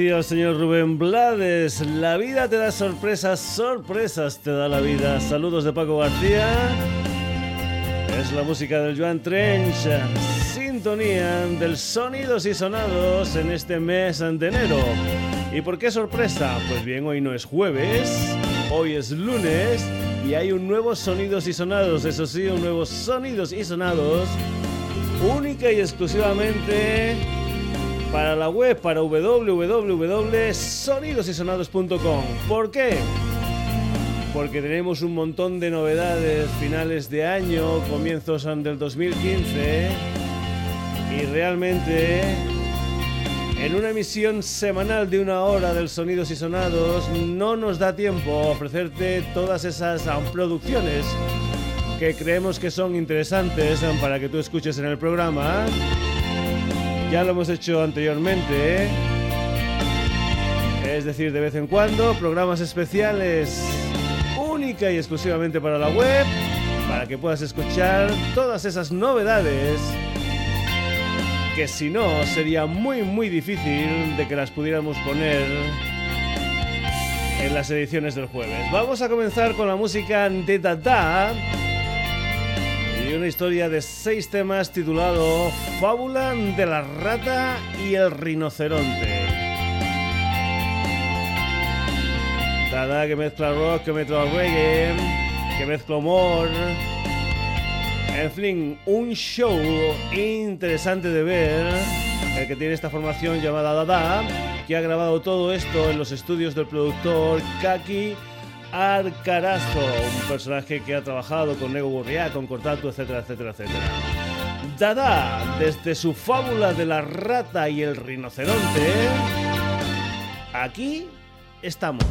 decía el señor Rubén Blades, la vida te da sorpresas, sorpresas te da la vida. Saludos de Paco García. Es la música del Joan Trench. Sintonía del Sonidos y Sonados en este mes de enero. ¿Y por qué sorpresa? Pues bien, hoy no es jueves, hoy es lunes y hay un nuevo Sonidos y Sonados. Eso sí, un nuevo Sonidos y Sonados única y exclusivamente para la web, para www.sonidosysonados.com. ¿Por qué? Porque tenemos un montón de novedades finales de año, comienzos del 2015 y realmente en una emisión semanal de una hora del Sonidos y Sonados no nos da tiempo a ofrecerte todas esas producciones que creemos que son interesantes para que tú escuches en el programa. Ya lo hemos hecho anteriormente. Es decir, de vez en cuando, programas especiales única y exclusivamente para la web, para que puedas escuchar todas esas novedades que si no sería muy muy difícil de que las pudiéramos poner en las ediciones del jueves. Vamos a comenzar con la música de Dada y una historia de seis temas titulado Fábula de la rata y el rinoceronte. Dada que mezcla rock, que mezcla reggae, que mezcla humor. En fin, un show interesante de ver, el que tiene esta formación llamada Dada, que ha grabado todo esto en los estudios del productor Kaki Arcarazo, un personaje que ha trabajado con Nego Burriá, con Cortatu, etcétera, etcétera, etcétera. Dada, desde su fábula de la rata y el rinoceronte, aquí estamos.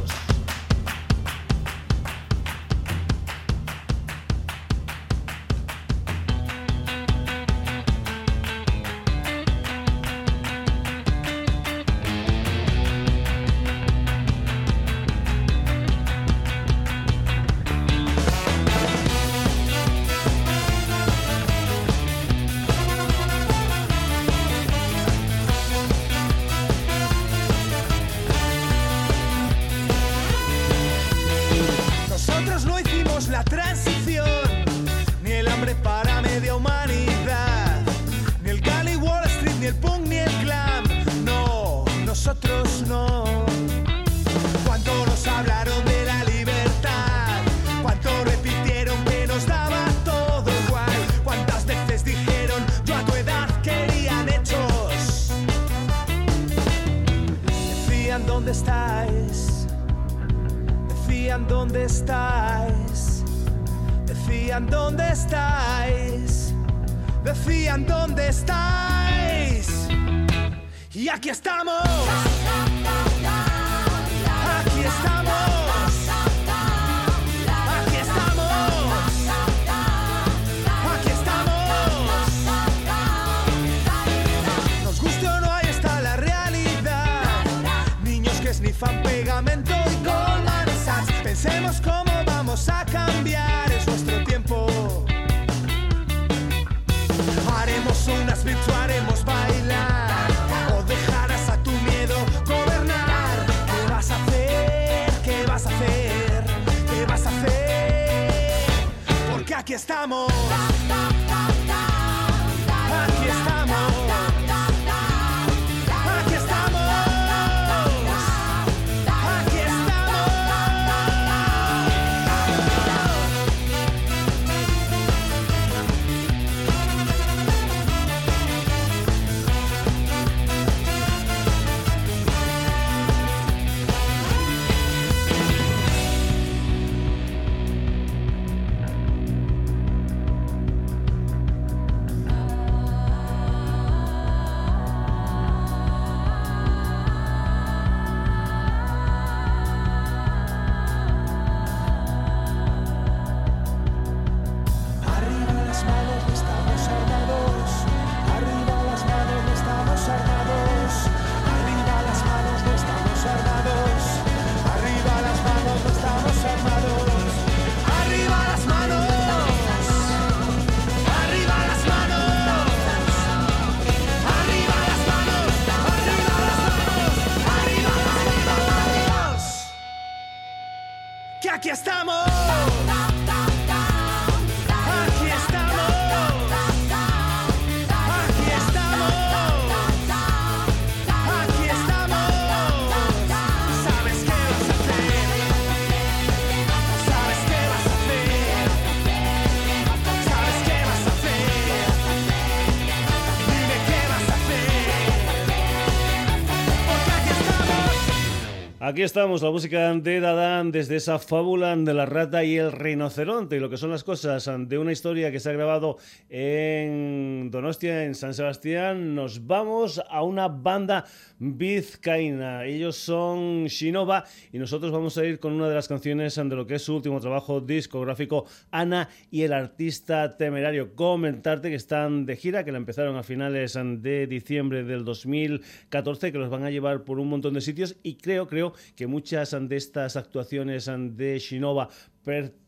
Aquí estamos, la música de Dadán desde esa fábula de la rata y el rinoceronte y lo que son las cosas de una historia que se ha grabado en Donostia, en San Sebastián. Nos vamos a una banda vizcaína. Ellos son Shinova y nosotros vamos a ir con una de las canciones de lo que es su último trabajo discográfico, Ana y el artista temerario. Comentarte que están de gira, que la empezaron a finales de diciembre del 2014, que los van a llevar por un montón de sitios y creo, creo que muchas de estas actuaciones de Shinova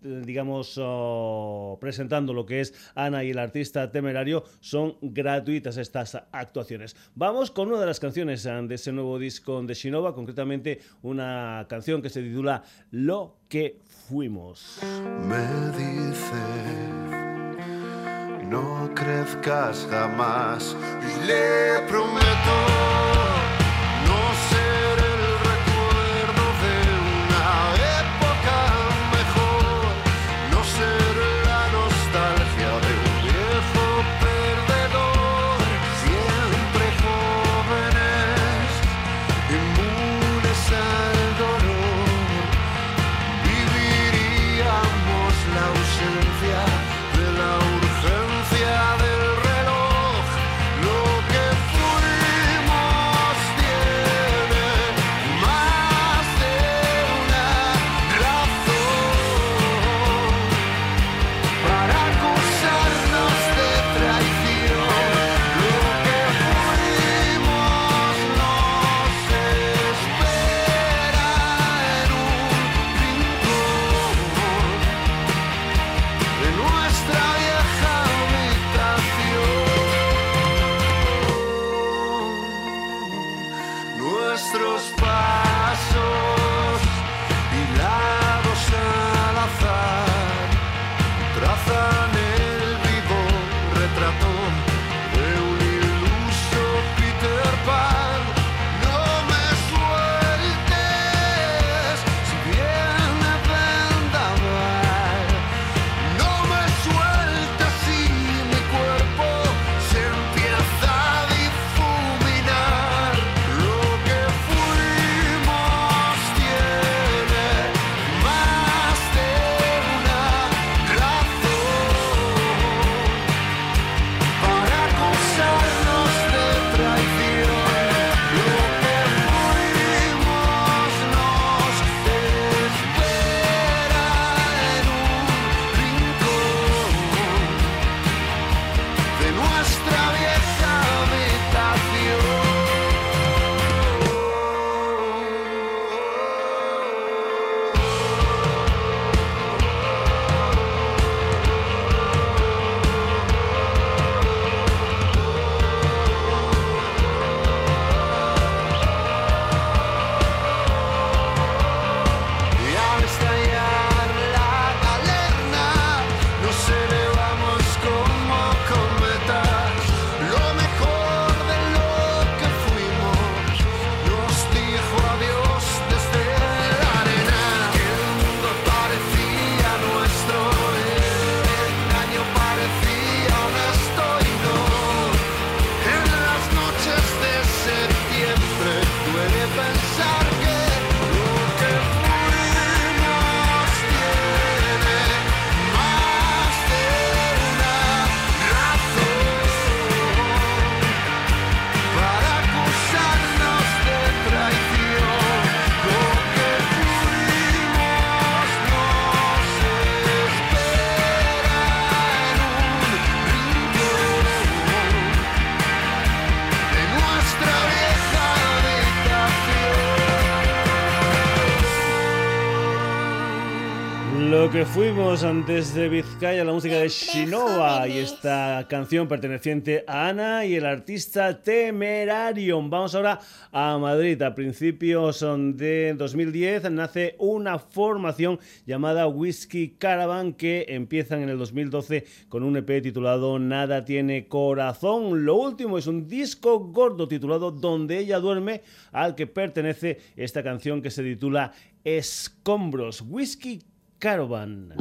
digamos, presentando lo que es Ana y el artista temerario, son gratuitas estas actuaciones. Vamos con una de las canciones de ese nuevo disco de Shinova, concretamente una canción que se titula Lo que fuimos. Me dice, no crezcas jamás, le prometo. Fuimos antes de Vizcaya, la música de Shinova y esta canción perteneciente a Ana y el artista Temerarium. Vamos ahora a Madrid. A principios de 2010 nace una formación llamada Whiskey Caravan que empiezan en el 2012 con un EP titulado Nada tiene corazón. Lo último es un disco gordo titulado Donde ella duerme al que pertenece esta canción que se titula Escombros. Whiskey Caravan.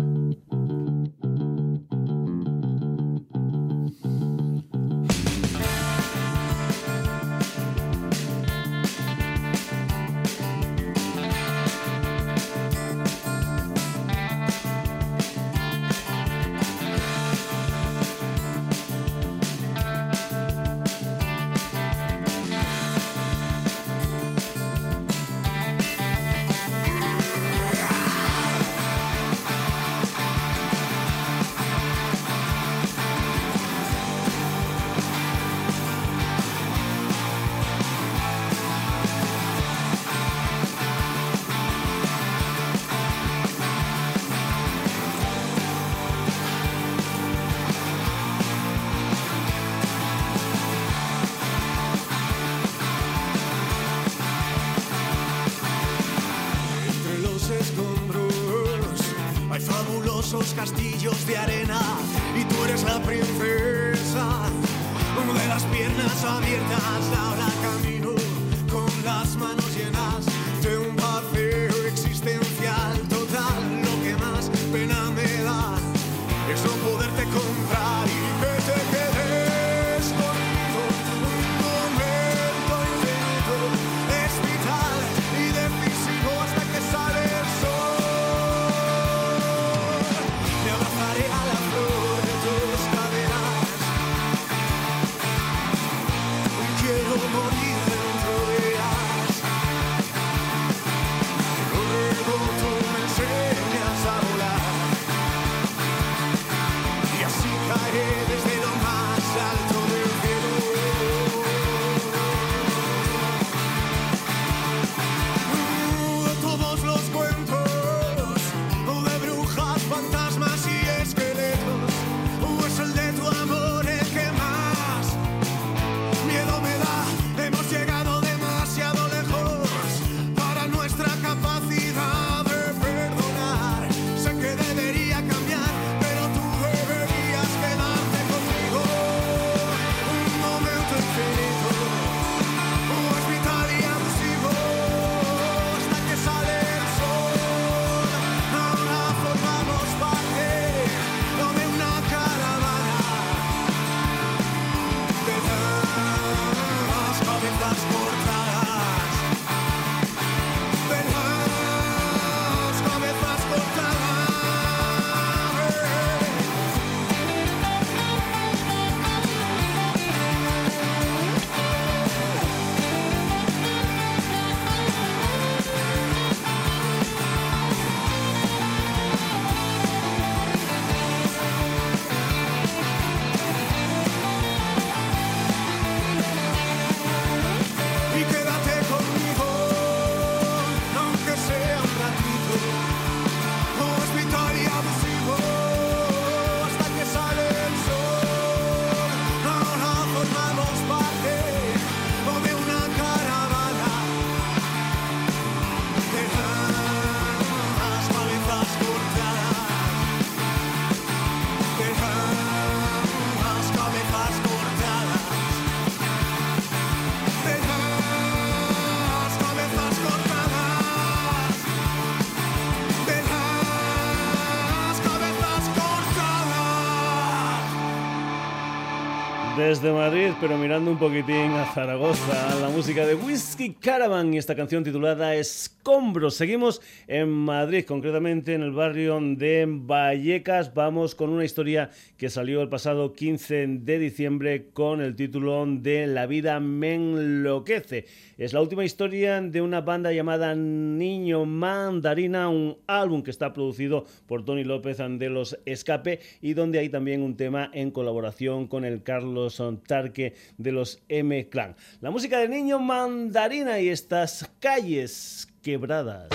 Desde Madrid, pero mirando un poquitín a Zaragoza, la música de Whiskey Caravan y esta canción titulada Escombros. Seguimos en Madrid, concretamente en el barrio de Vallecas. Vamos con una historia que salió el pasado 15 de diciembre con el título de La vida me enloquece. Es la última historia de una banda llamada Niño Mandarina, un álbum que está producido por Tony López de los Escape y donde hay también un tema en colaboración con el Carlos Tarque de los M-Clan. La música de Niño Mandarina y estas calles quebradas.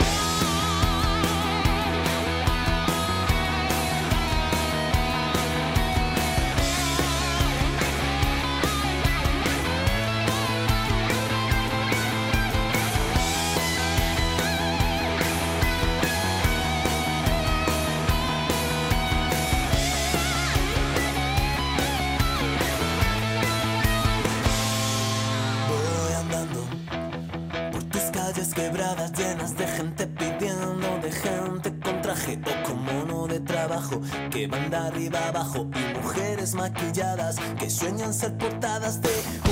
De gente pidiendo, de gente con traje o con mono de trabajo que van de arriba abajo y mujeres maquilladas que sueñan ser portadas de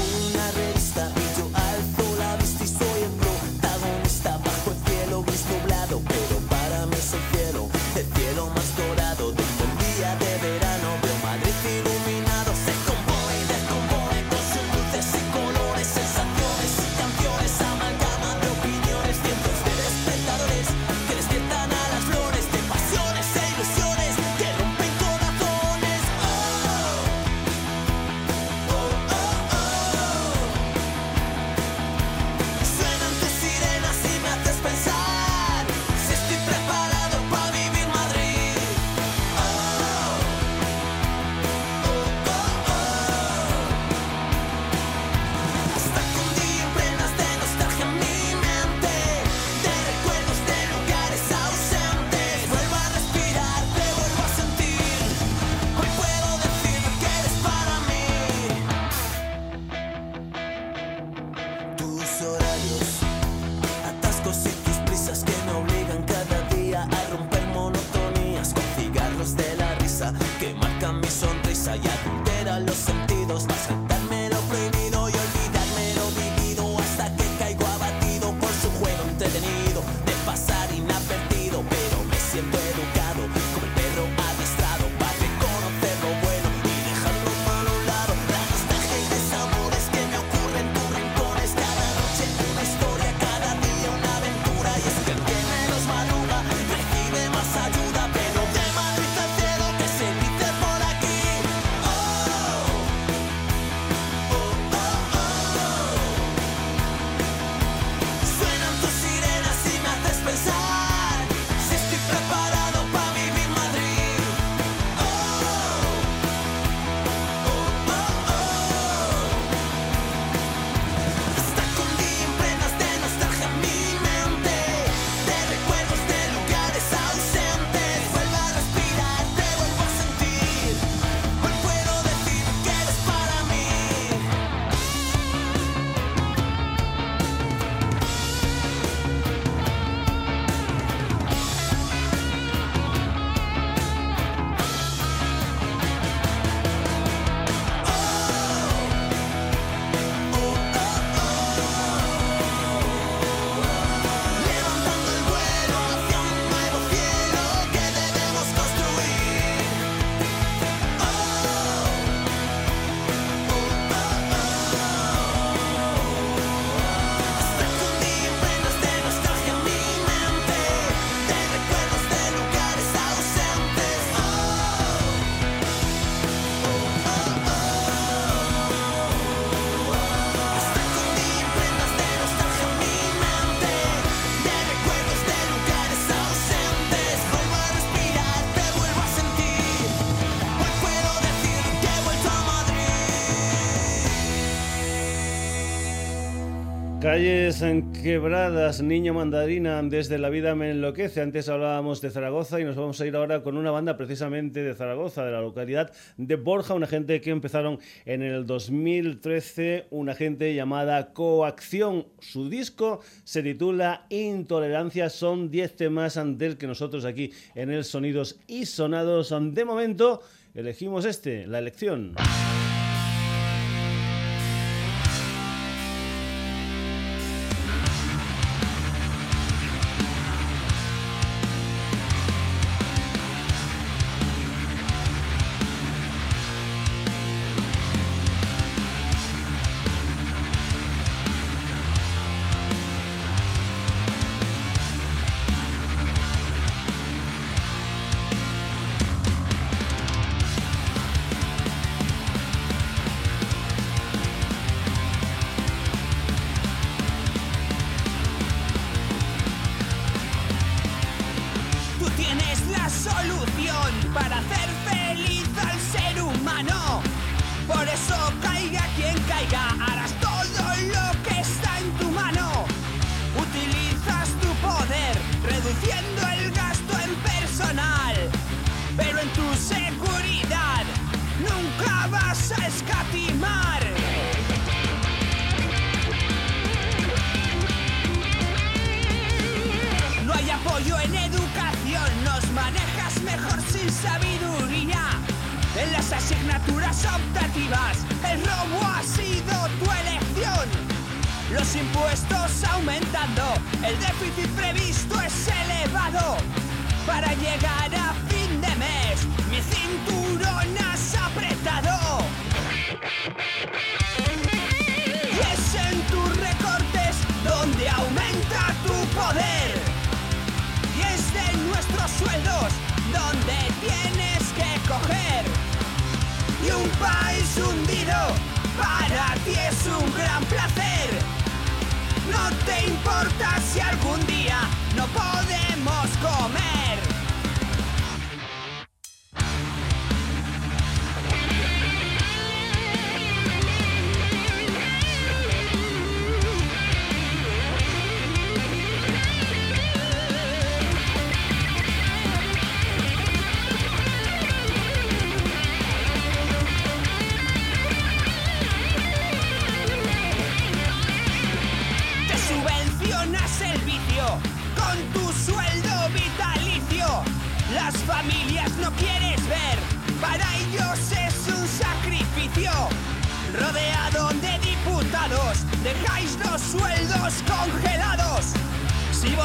quebradas, niño mandarina, desde la vida me enloquece. Antes hablábamos de Zaragoza y nos vamos a ir ahora con una banda precisamente de Zaragoza, de la localidad de Borja, una gente que empezaron en el 2013, una gente llamada Coacción. Su disco se titula Intolerancia, son 10 temas del que nosotros aquí en el Sonidos y Sonados de momento elegimos este, la elección.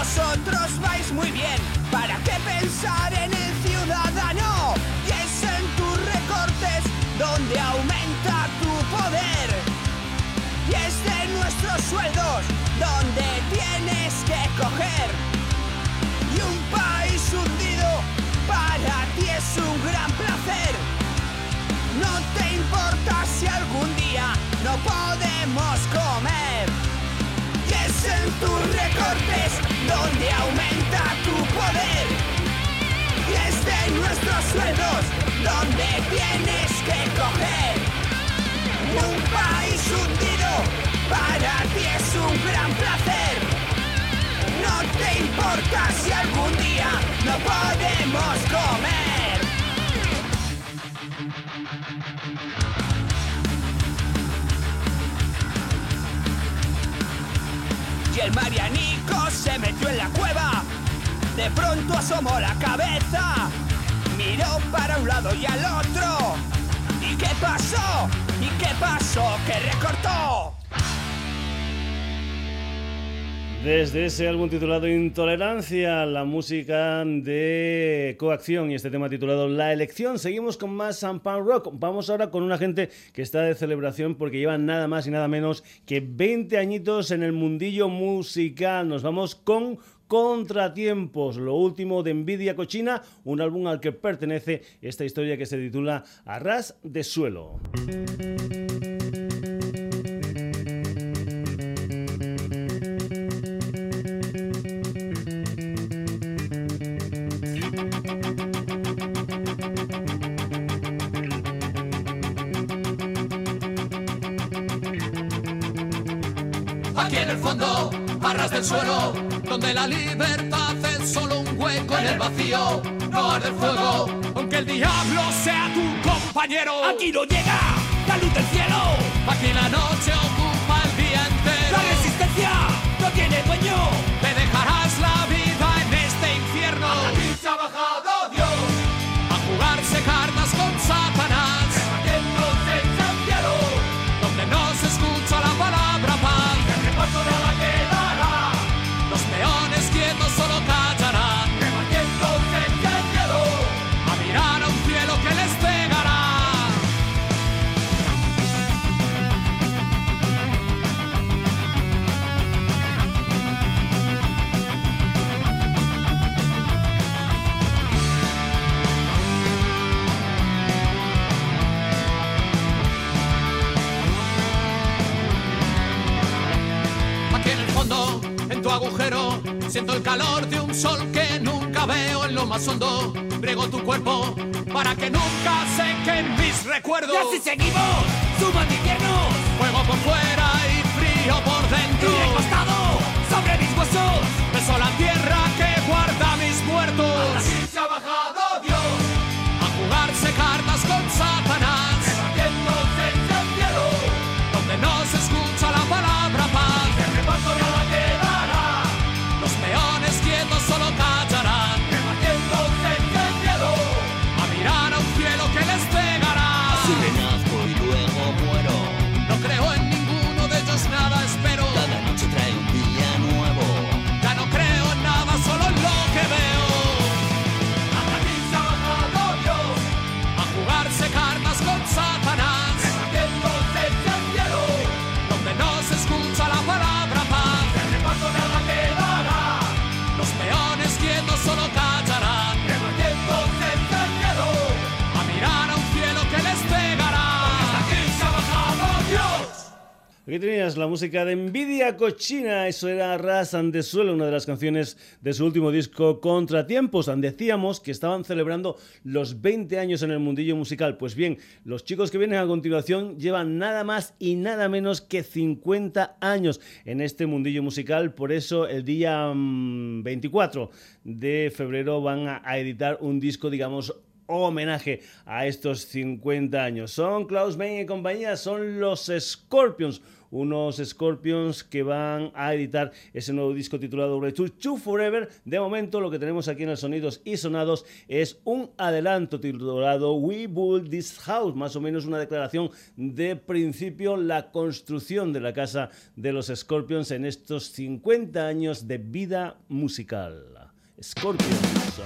Vosotros vais muy bien, ¿para qué pensar en el ciudadano? Y es en tus recortes donde aumenta tu poder. Y es de nuestros sueldos donde tienes que coger. Y un país hundido para ti es un gran placer. No te importa si algún día no podemos tus recortes donde aumenta tu poder. Y es de nuestros sueldos donde tienes que coger. Un país hundido para ti es un gran placer. No te importa si algún día no podemos comer. El Marianico se metió en la cueva. De pronto asomó la cabeza. Miró para un lado y al otro. ¿Y qué pasó? ¿Y qué pasó? Que recortó. Desde ese álbum titulado Intolerancia, la música de coacción y este tema titulado La elección. Seguimos con más Sampan Rock. Vamos ahora con una gente que está de celebración porque lleva nada más y nada menos que 20 añitos en el mundillo musical. Nos vamos con Contratiempos, lo último de Envidia Cochina, un álbum al que pertenece esta historia que se titula Arras de Suelo. Aquí en el fondo, barras del suelo, donde la libertad es solo un hueco en el vacío. No arde el fuego, aunque el diablo sea tu compañero. Aquí no llega la luz del cielo. Aquí la noche ocupa el día entero. La resistencia no tiene dueño. Siento el calor de un sol que nunca veo en lo más hondo. Brego tu cuerpo para que nunca sequen mis recuerdos. Y así seguimos, sumando inviernos. Fuego por fuera y frío por dentro. Y Aquí tenías la música de Envidia Cochina, eso era Rasan de Suelo, una de las canciones de su último disco Contratiempos. Decíamos que estaban celebrando los 20 años en el mundillo musical. Pues bien, los chicos que vienen a continuación llevan nada más y nada menos que 50 años en este mundillo musical. Por eso el día 24 mm, de febrero van a editar un disco, digamos, homenaje a estos 50 años. Son Klaus Main y compañía, son los Scorpions unos Scorpions que van a editar ese nuevo disco titulado Return to Forever. De momento lo que tenemos aquí en el Sonidos y Sonados es un adelanto titulado We Build This House, más o menos una declaración de principio, la construcción de la casa de los Scorpions en estos 50 años de vida musical. Scorpions.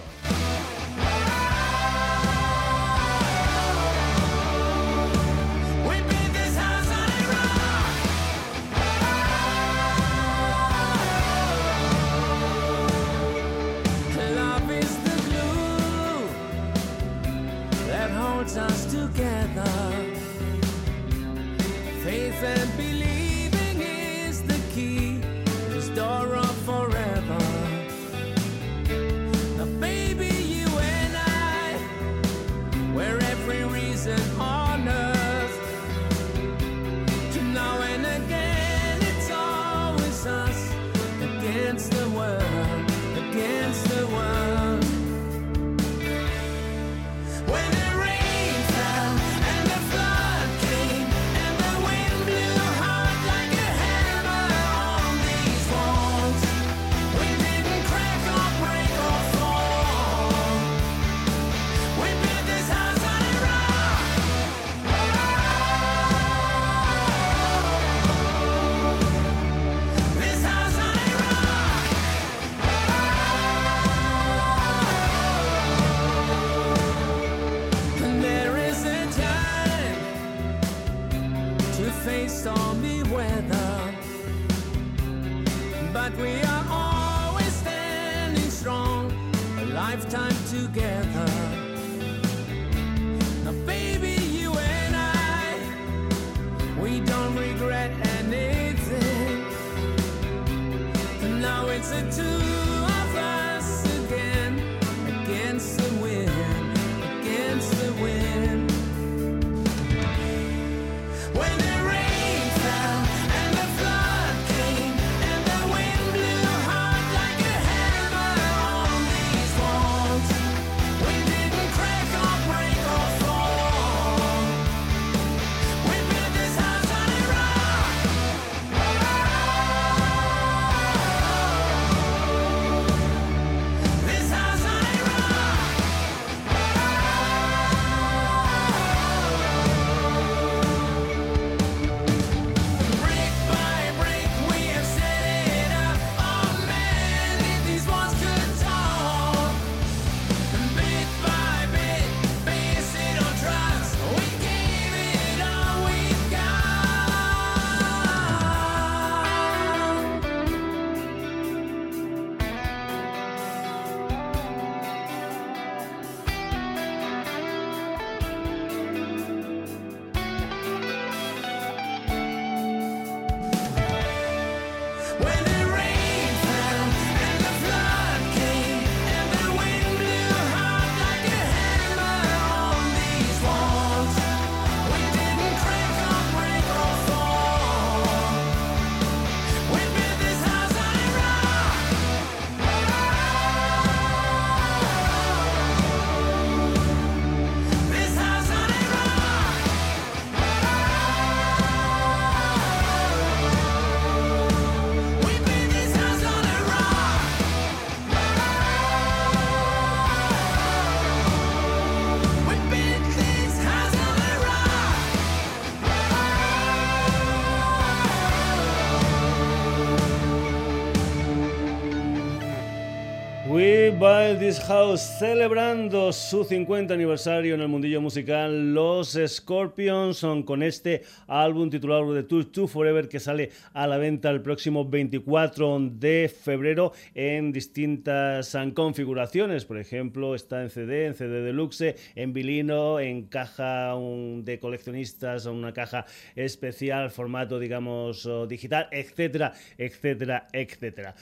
This House, celebrando su 50 aniversario en el mundillo musical, los Scorpions son con este álbum titulado The Tour to Forever que sale a la venta el próximo 24 de febrero en distintas configuraciones. Por ejemplo, está en CD, en CD deluxe, en vinilo, en caja de coleccionistas, una caja especial, formato, digamos, digital, etcétera, etcétera, etcétera.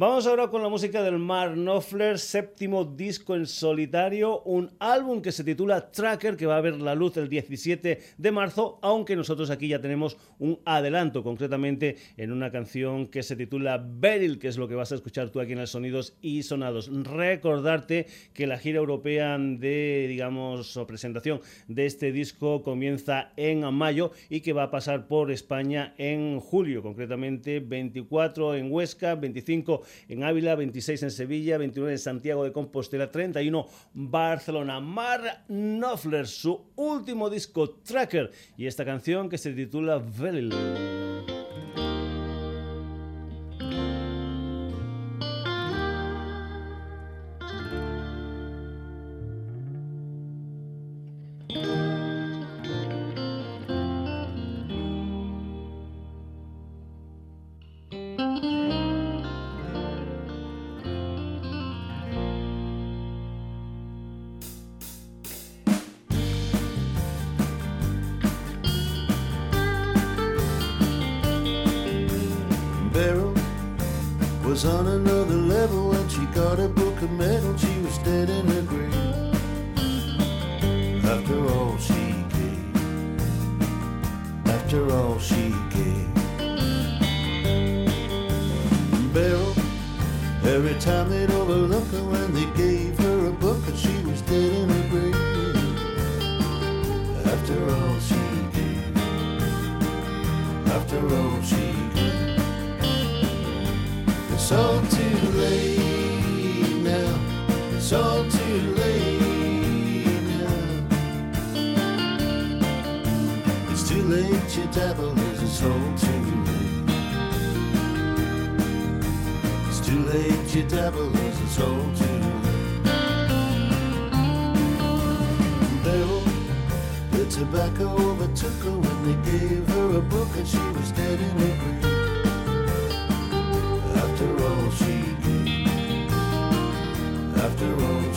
Vamos ahora con la música del Mar Knopfler, séptimo disco en solitario, un álbum que se titula Tracker, que va a ver la luz el 17 de marzo, aunque nosotros aquí ya tenemos un adelanto, concretamente en una canción que se titula Beryl, que es lo que vas a escuchar tú aquí en el Sonidos y Sonados. Recordarte que la gira europea de, digamos, presentación de este disco comienza en mayo y que va a pasar por España en julio, concretamente 24 en Huesca, 25 en Ávila, 26 en Sevilla, 29 en Santiago de Compostela, 31 Barcelona. Mar Knopfler, su último disco Tracker y esta canción que se titula Velil. Time they'd overlook her when they gave her a book, and she was dead in her grave. After all she gave, after all she it's all too late now. It's all too late now. It's too late, your devil late, your devil is it's all too late. Devil, the tobacco overtook her when they gave her a book and she was dead in a grave after all she gave, after all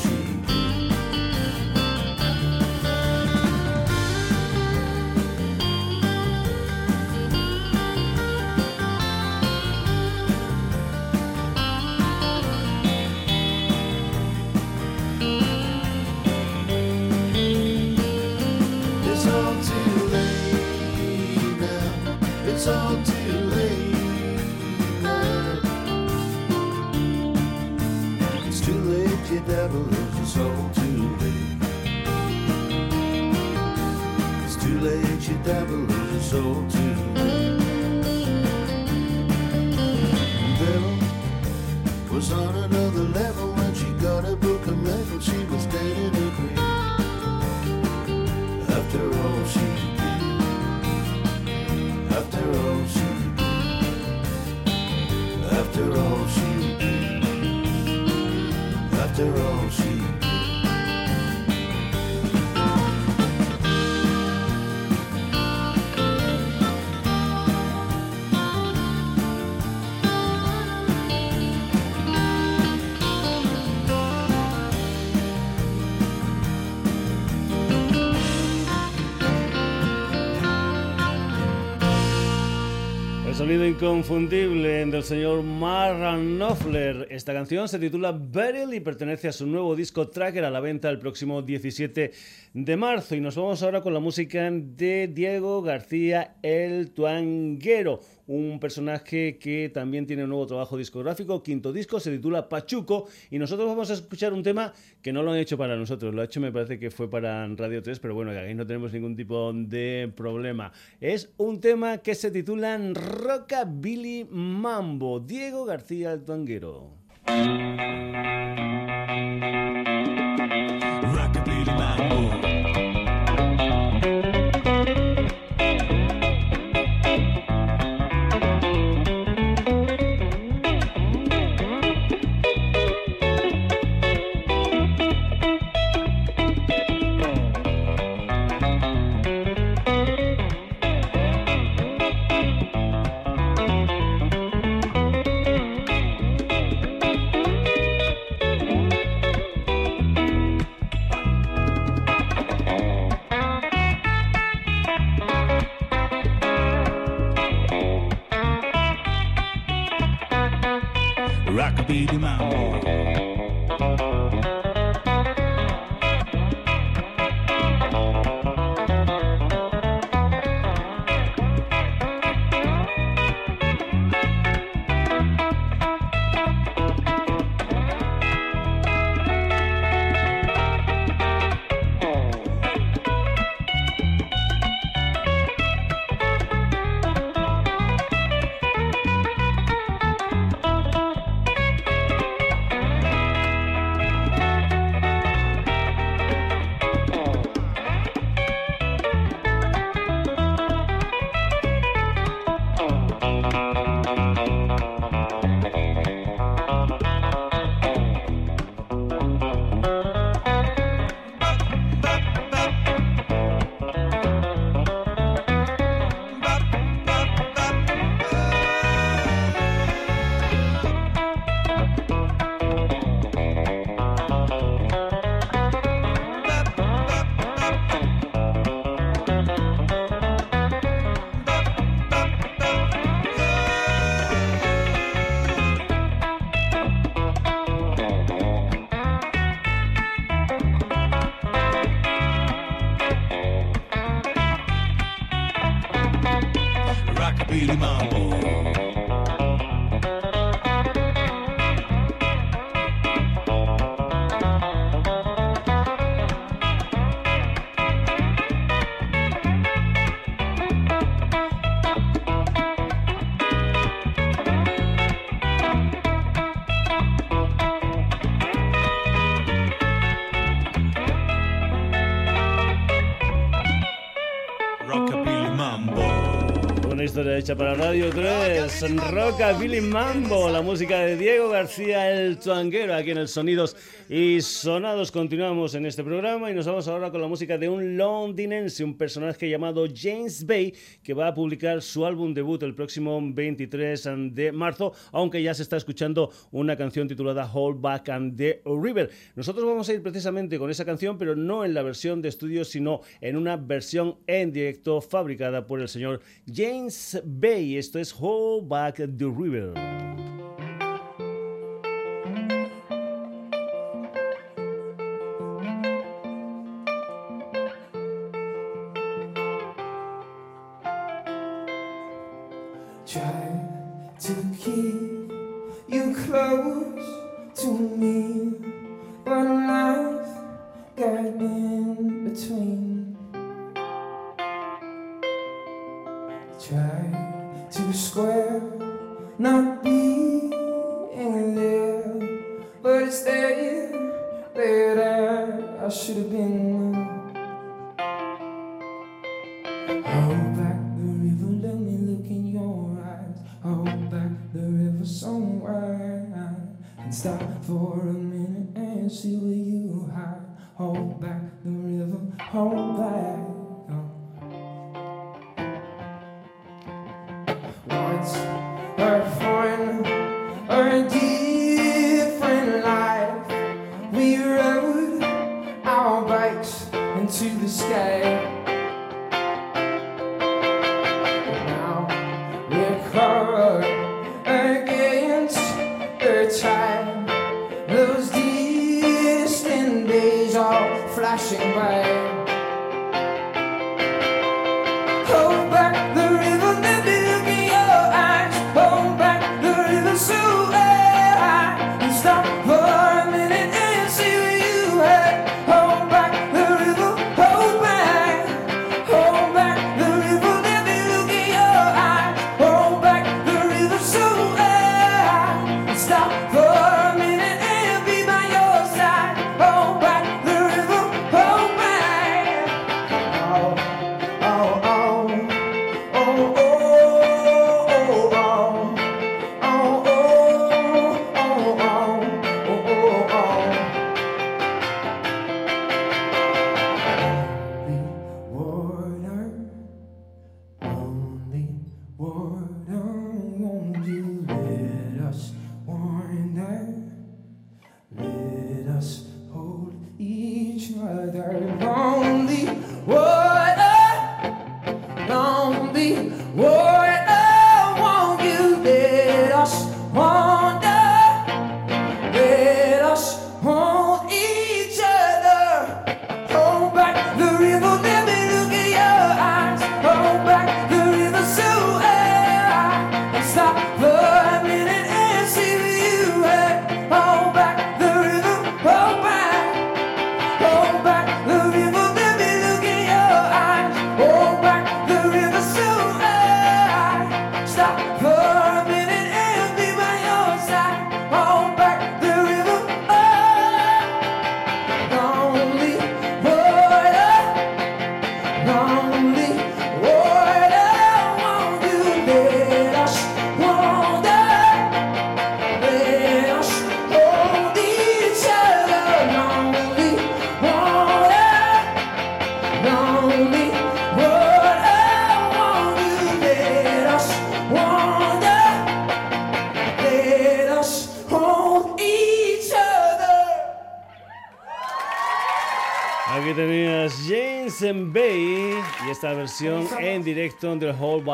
inconfundible del señor Marran. Esta canción se titula Beryl y pertenece a su nuevo disco Tracker a la venta el próximo 17 de marzo. Y nos vamos ahora con la música de Diego García el Tuanguero, un personaje que también tiene un nuevo trabajo discográfico, quinto disco, se titula Pachuco y nosotros vamos a escuchar un tema que no lo han hecho para nosotros, lo ha hecho me parece que fue para Radio 3, pero bueno, aquí no tenemos ningún tipo de problema. Es un tema que se titula Rockabilly Mambo, Diego García el Tuanguero. Hecha para Radio 3. Roca Billy Mambo, la música de Diego García, el tuanguero, aquí en el Sonidos y Sonados. Continuamos en este programa y nos vamos ahora con la música de un londinense, un personaje llamado James Bay, que va a publicar su álbum debut el próximo 23 de marzo, aunque ya se está escuchando una canción titulada Hold Back and the River. Nosotros vamos a ir precisamente con esa canción, pero no en la versión de estudio, sino en una versión en directo fabricada por el señor James Bay. Esto es Hold Back the River. Try to square not being there, but it's there that I, I should have been. Hold back the river, let me look in your eyes. Hold back the river somewhere and stop for a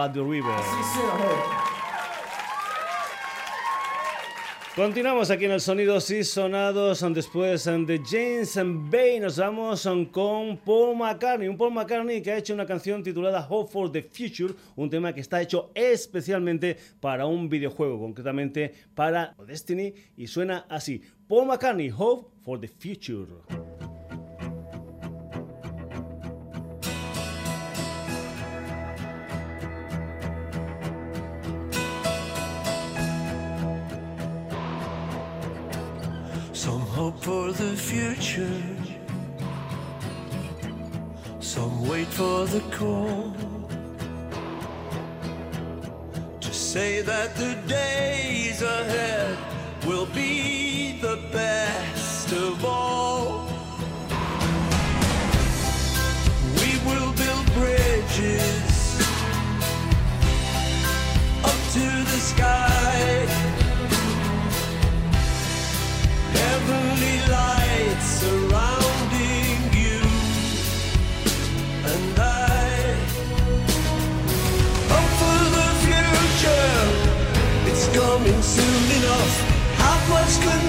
Body River. Continuamos aquí en el Sonidos y Sonados. Después de James Bay nos vamos con Paul McCartney. Un Paul McCartney que ha hecho una canción titulada Hope for the Future. Un tema que está hecho especialmente para un videojuego, concretamente para Destiny. Y suena así. Paul McCartney, Hope for the Future. Hope for the future. Some wait for the call to say that the days ahead will be the best of all. We will build bridges up to the sky. much good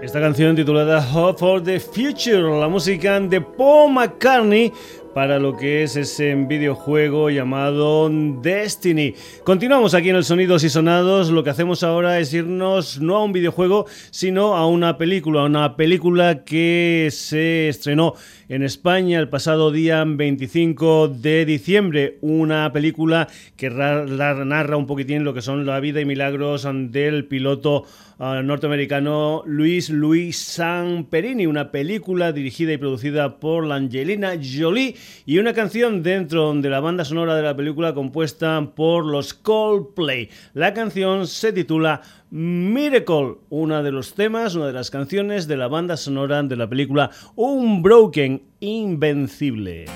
Esta canción titulada Hope for the Future, la música de Paul McCartney para lo que es ese videojuego llamado Destiny. Continuamos aquí en el Sonidos y Sonados. Lo que hacemos ahora es irnos no a un videojuego, sino a una película. Una película que se estrenó en España el pasado día 25 de diciembre. Una película que narra un poquitín lo que son la vida y milagros del piloto ah, norteamericano Luis Luis Samperini. Una película dirigida y producida por la Angelina Jolie y una canción dentro de la banda sonora de la película compuesta por los Coldplay. La canción se titula Miracle, una de los temas, una de las canciones de la banda sonora de la película Unbroken Invencible.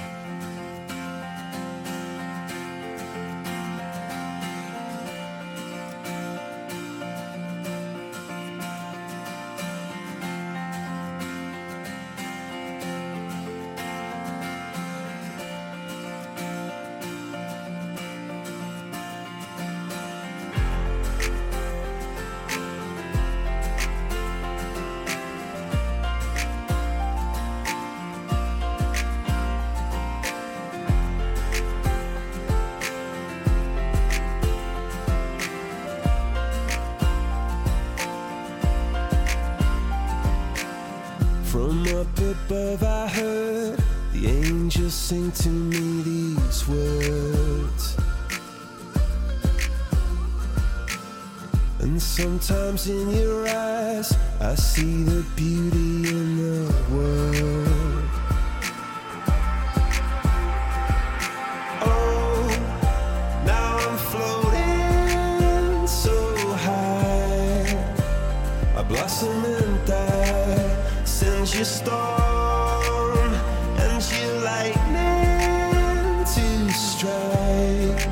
Since you storm and you lightning to strike.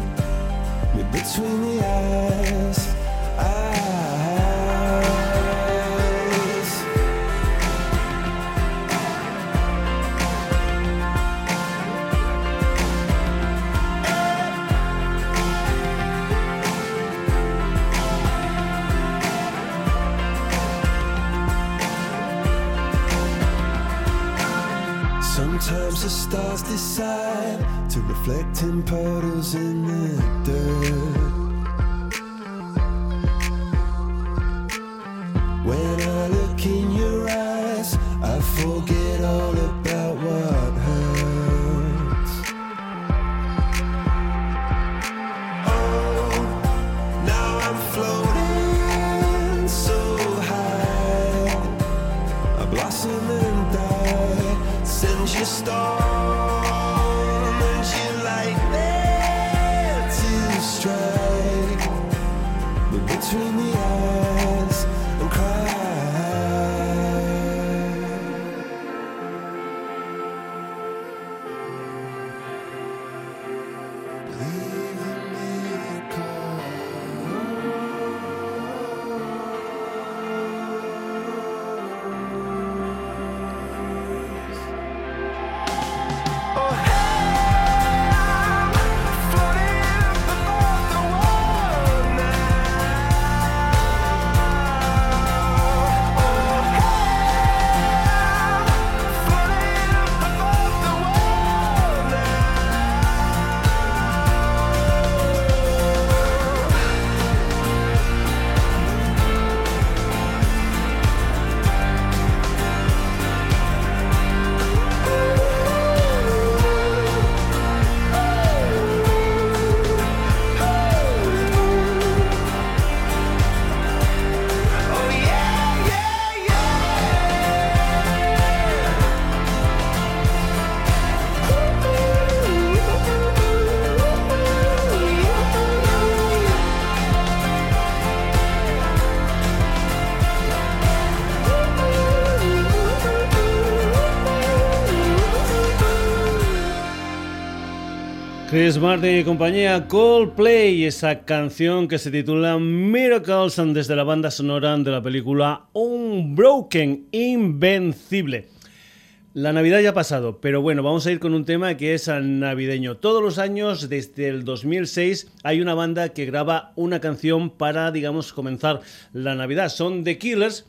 Me between to reflect in puddles in the Chris Martin y compañía Coldplay, esa canción que se titula Miracles desde la banda sonora de la película Unbroken, Invencible. La Navidad ya ha pasado, pero bueno, vamos a ir con un tema que es navideño. Todos los años, desde el 2006, hay una banda que graba una canción para, digamos, comenzar la Navidad. Son The Killers,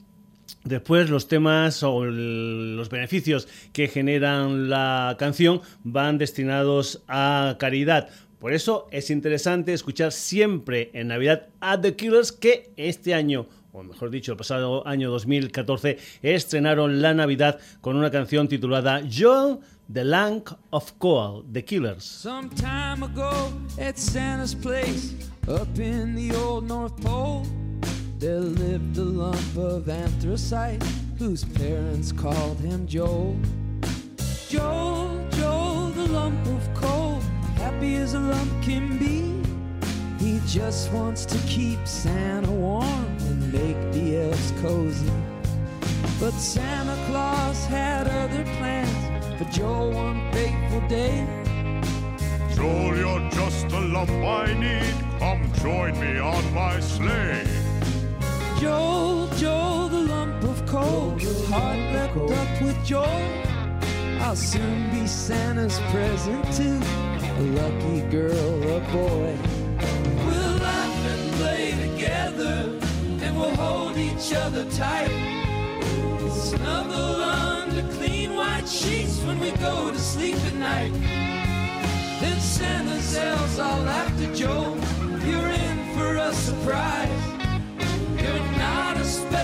Después los temas o los beneficios que generan la canción van destinados a caridad. Por eso es interesante escuchar siempre en Navidad a The Killers que este año, o mejor dicho, el pasado año 2014, estrenaron la Navidad con una canción titulada Joel, The Land of Coal, The Killers. Some time ago at Santa's place up in the old North Pole, there lived a lump of anthracite whose parents called him Joel. Joel, Joel, the lump of coal, happy as a lump can be. He just wants to keep Santa warm and make the elves cozy. But Santa Claus had other plans for Joel one fateful day. Joel, you're just a lump I need. Come join me on my sleigh. Joel, Joel, the lump of coal, your heart wrapped up with joy. I'll soon be Santa's present to a lucky girl a boy. We'll laugh and play together, and we'll hold each other tight. Snuggle under clean white sheets when we go to sleep at night. Then Santa's elves all after Joel. You're in for a surprise.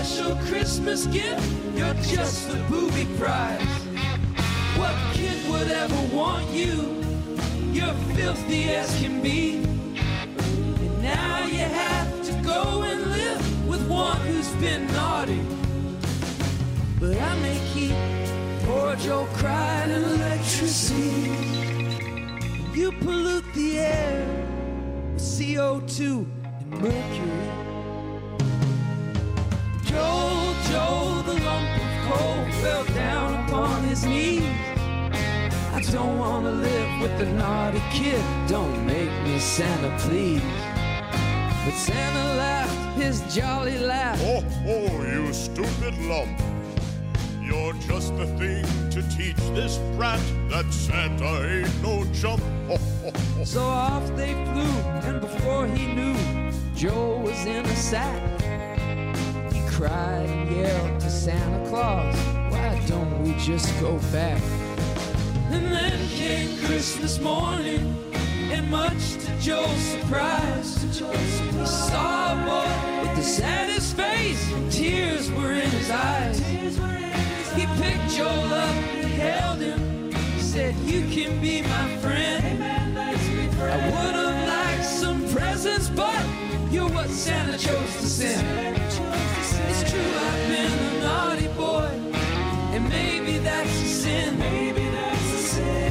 Special Christmas gift, you're just the booby prize. What kid would ever want you? You're filthy as can be. And now you have to go and live with one who's been naughty, but I make heat. Poor Joe cried in electricity. You pollute the air with CO2 and mercury. Joe, Joe, the lump of coal fell down upon his knees. I don't wanna live with the naughty kid. Don't make me Santa, please. But Santa laughed his jolly laugh. Oh, oh, you stupid lump. You're just the thing to teach this brat that Santa ain't no chump. So off they flew, and before he knew, Joe was in a sack. Cried and yelled to Santa Claus, Why don't we just go back? And then came Christmas morning, and much to Joe's surprise, he saw a boy with the saddest face, and tears were in his eyes. He picked Joel up and held him, he said, You can be my friend. I would have liked some presents, but you're what Santa chose to send. It's true, I've been a naughty boy, and maybe that's a sin.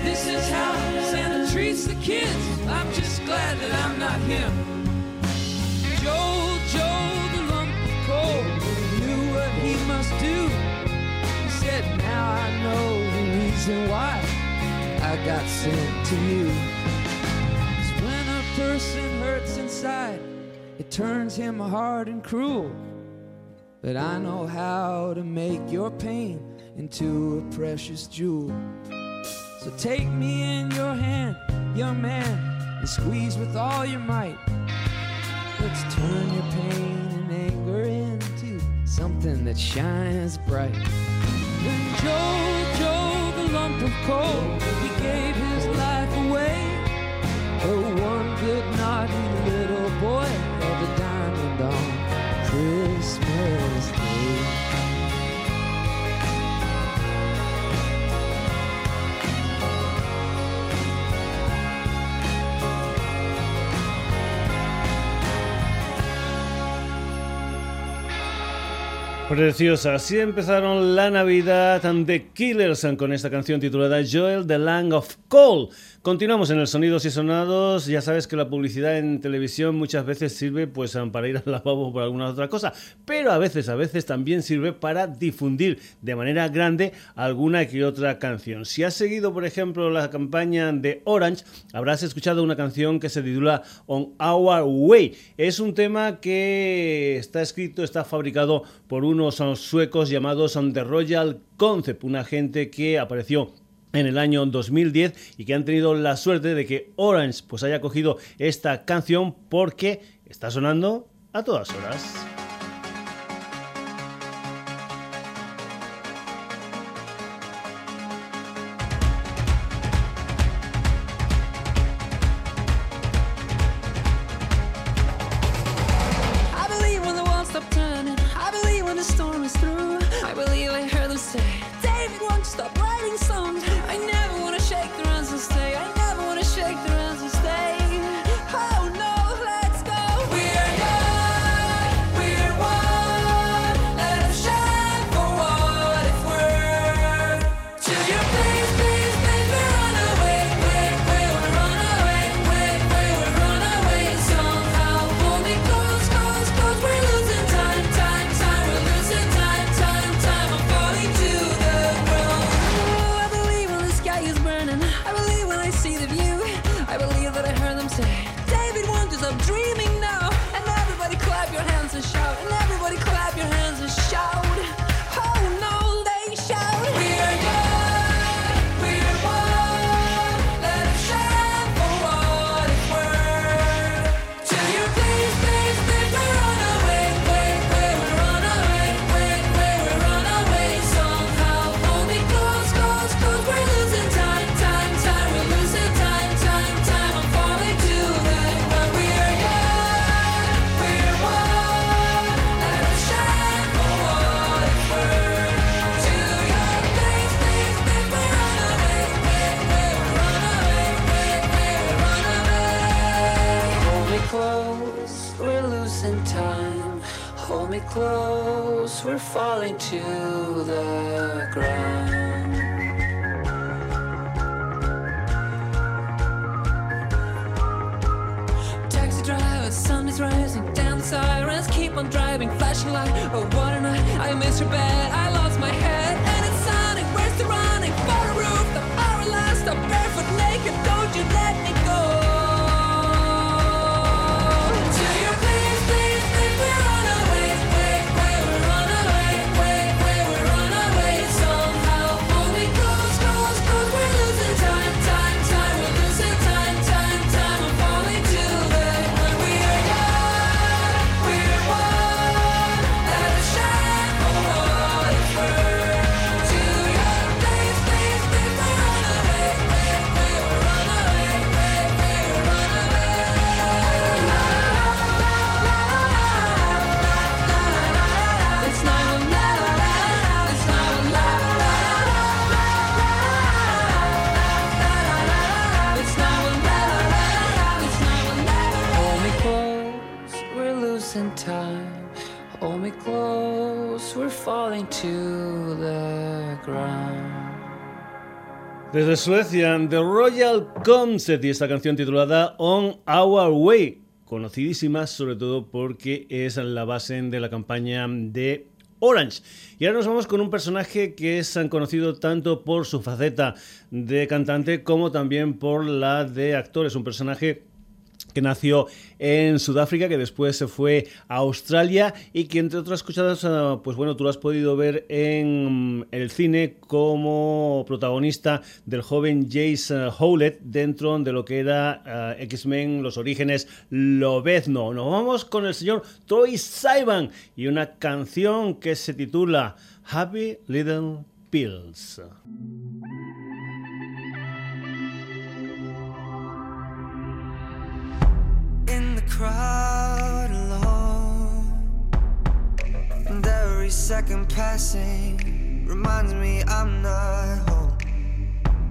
This is how Santa treats the kids. I'm just glad that I'm not him. Joe, Joe, the lump of coal, knew what he must do. He said, Now I know the reason why I got sent to you. 'Cause when a person hurts inside, it turns him hard and cruel. But I know how to make your pain into a precious jewel. So take me in your hand, young man, and squeeze with all your might. Let's turn your pain and anger into something that shines bright. Then Joe, the lump of coal, he gave his life away. Oh, one good Preciosa, así empezaron la Navidad de Killers con esta canción titulada Joel the Lang of Coal. Continuamos en el Sonidos y Sonados. Ya sabes que la publicidad en televisión muchas veces sirve pues para ir al lavabo o por alguna otra cosa, pero a veces, a veces también sirve para difundir de manera grande alguna que otra canción. Si has seguido, por ejemplo, la campaña de Orange, habrás escuchado una canción que se titula On Our Way. Es un tema que está escrito, está fabricado por unos suecos llamados The Royal Concept, una gente que apareció en el año 2010 y que han tenido la suerte de que Orange pues haya cogido esta canción porque está sonando a todas horas. I, oh what a night I miss your bed. We're falling to the ground. Desde Suecia, The Royal Concert y esta canción titulada On Our Way, conocidísima sobre todo porque es la base de la campaña de Orange. Y ahora nos vamos con un personaje que es conocido tanto por su faceta de cantante como también por la de actor. Es un personaje que nació en Sudáfrica, que después se fue a Australia y que entre otras cosas, eh, pues bueno, tú lo has podido ver en mm, el cine como protagonista del joven Jace Howlett dentro de lo que era eh, X-Men, los orígenes Lobezno. Nos vamos con el señor Troy Sivan y una canción que se titula Happy Little Pills. Crowd alone. And every second passing reminds me I'm not home.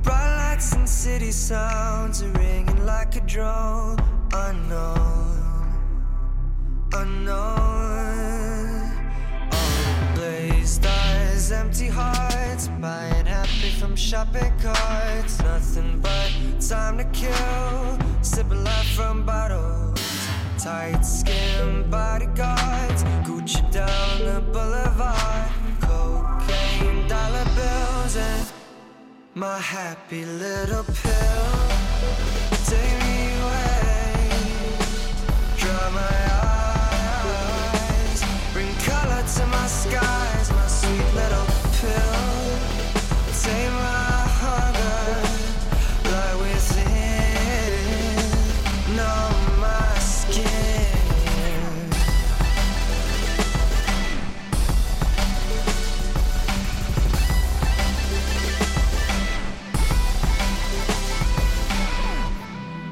Bright lights and city sounds are ringing like a drone. Unknown, unknown. All glazed eyes, empty hearts, buying happy from shopping carts. Nothing but time to kill, sipping life from bottles. Tight skin bodyguards, Gucci down the boulevard. Cocaine dollar bills and my happy little pill. Take me away, dry my eyes, bring color to my skies,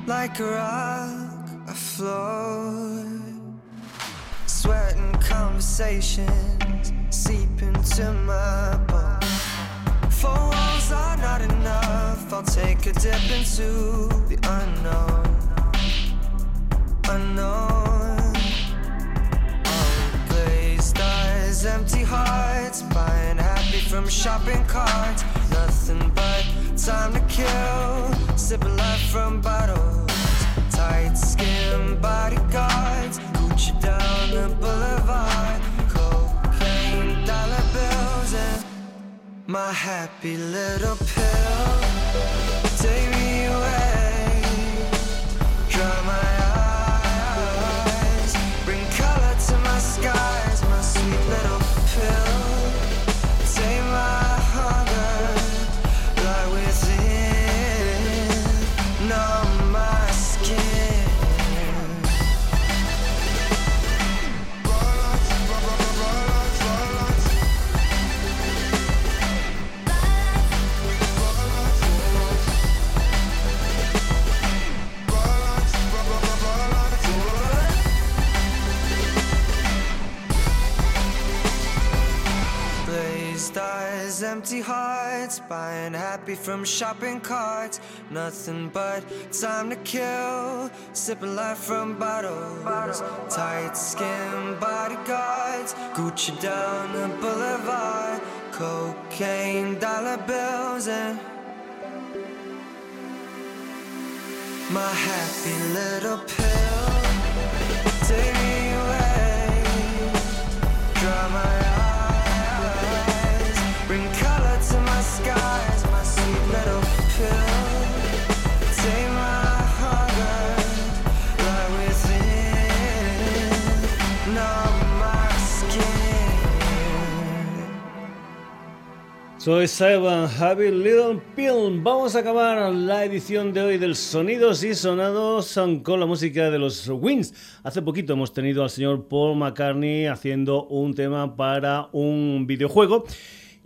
Like a rock, I float. Sweating conversations seep into my bones. Four walls are not enough. I'll take a dip into the unknown. Unknown. All glazed eyes, empty hearts, buying happy from shopping carts. Nothing but time to kill, sipping life from bottles. Tight skin bodyguards, Gucci down the boulevard. Cocaine dollar bills and my happy little pill. Empty hearts, buying happy from shopping carts. Nothing but time to kill, sipping life from bottles. Tight skin bodyguards, Gucci down the boulevard, cocaine, dollar bills, and my happy little pill. Take Soy Simon Happy Little Pill. Vamos a acabar la edición de hoy del Sonidos y Sonados con la música de los Wings. Hace poquito hemos tenido al señor Paul McCartney haciendo un tema para un videojuego.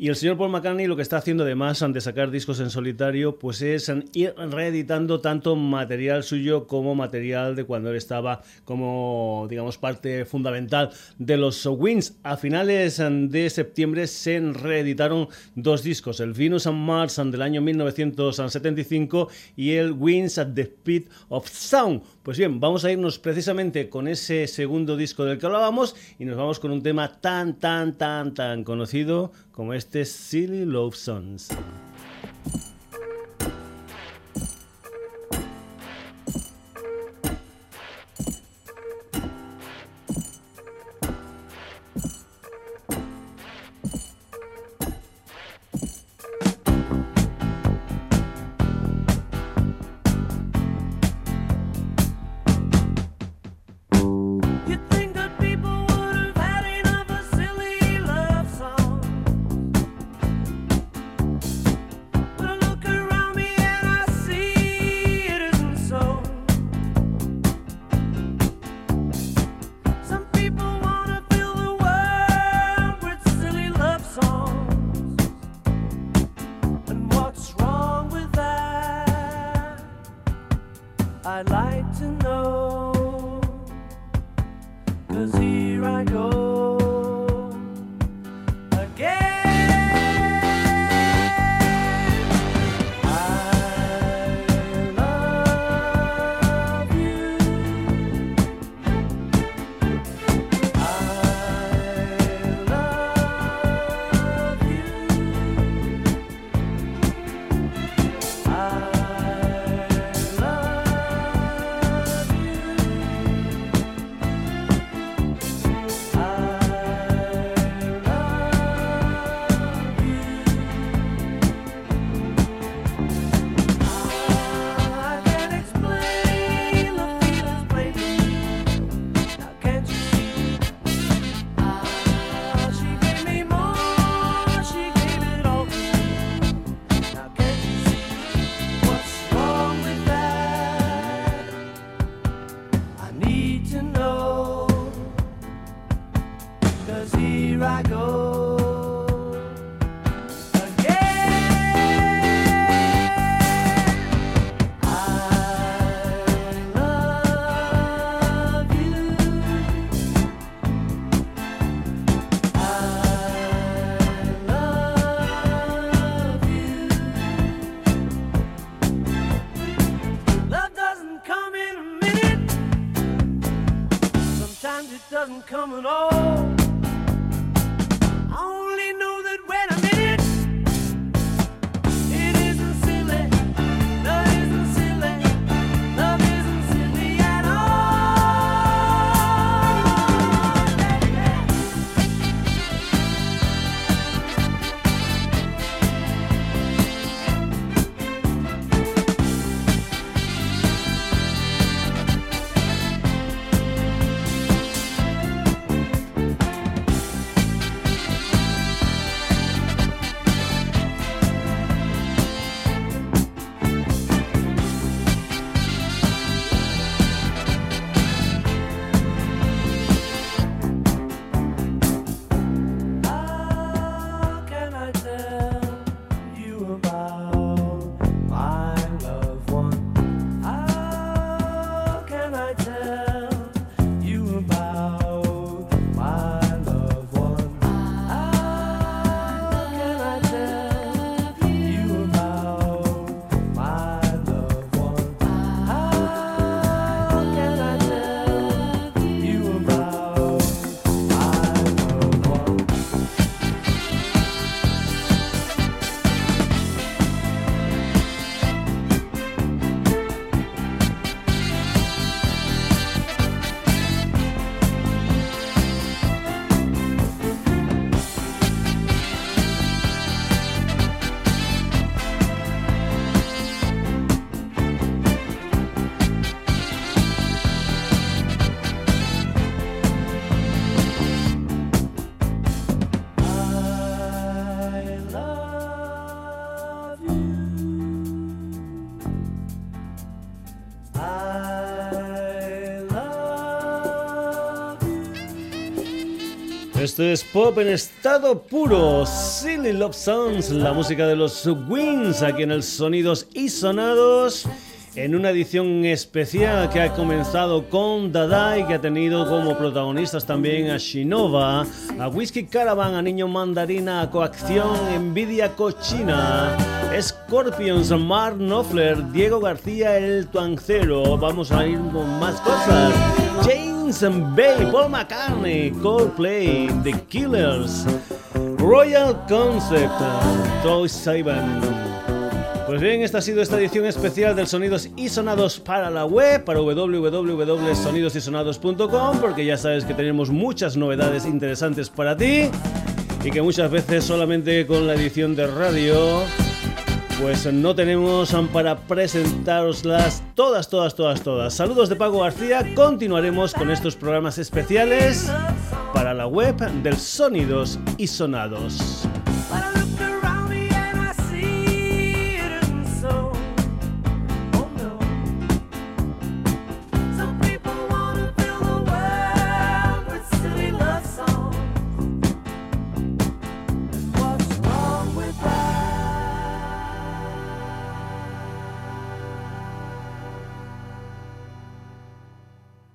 Y el señor Paul McCartney lo que está haciendo además de sacar discos en solitario, pues es ir reeditando tanto material suyo como material de cuando él estaba como, digamos, parte fundamental de los Wings. A finales de septiembre se reeditaron dos discos, el Venus and Mars del año 1975 y el Wings at the Speed of Sound. Pues bien, vamos a irnos precisamente con ese segundo disco del que hablábamos y nos vamos con un tema tan, tan, tan, tan conocido como este Silly Love Songs. Esto es pop en estado puro, Silly Love Songs, la música de los Wings aquí en el Sonidos y Sonados en una edición especial que ha comenzado con Dada y que ha tenido como protagonistas también a Shinova, a Whiskey Caravan, a Niño Mandarina, a Coacción, Envidia Cochina, Scorpions, Mark Knopfler, Diego García, El Tuancero. Vamos a ir con más cosas. James Bay, Paul McCartney, Coldplay, The Killers, Royal Concept, Troy Sivan. Pues bien, esta ha sido esta edición especial del Sonidos y Sonados para la web, para www.sonidosysonados.com, porque ya sabes que tenemos muchas novedades interesantes para ti y que muchas veces solamente con la edición de radio pues no tenemos para presentaroslas todas, todas, todas, todas. Saludos de Pago García, continuaremos con estos programas especiales para la web del Sonidos y Sonados.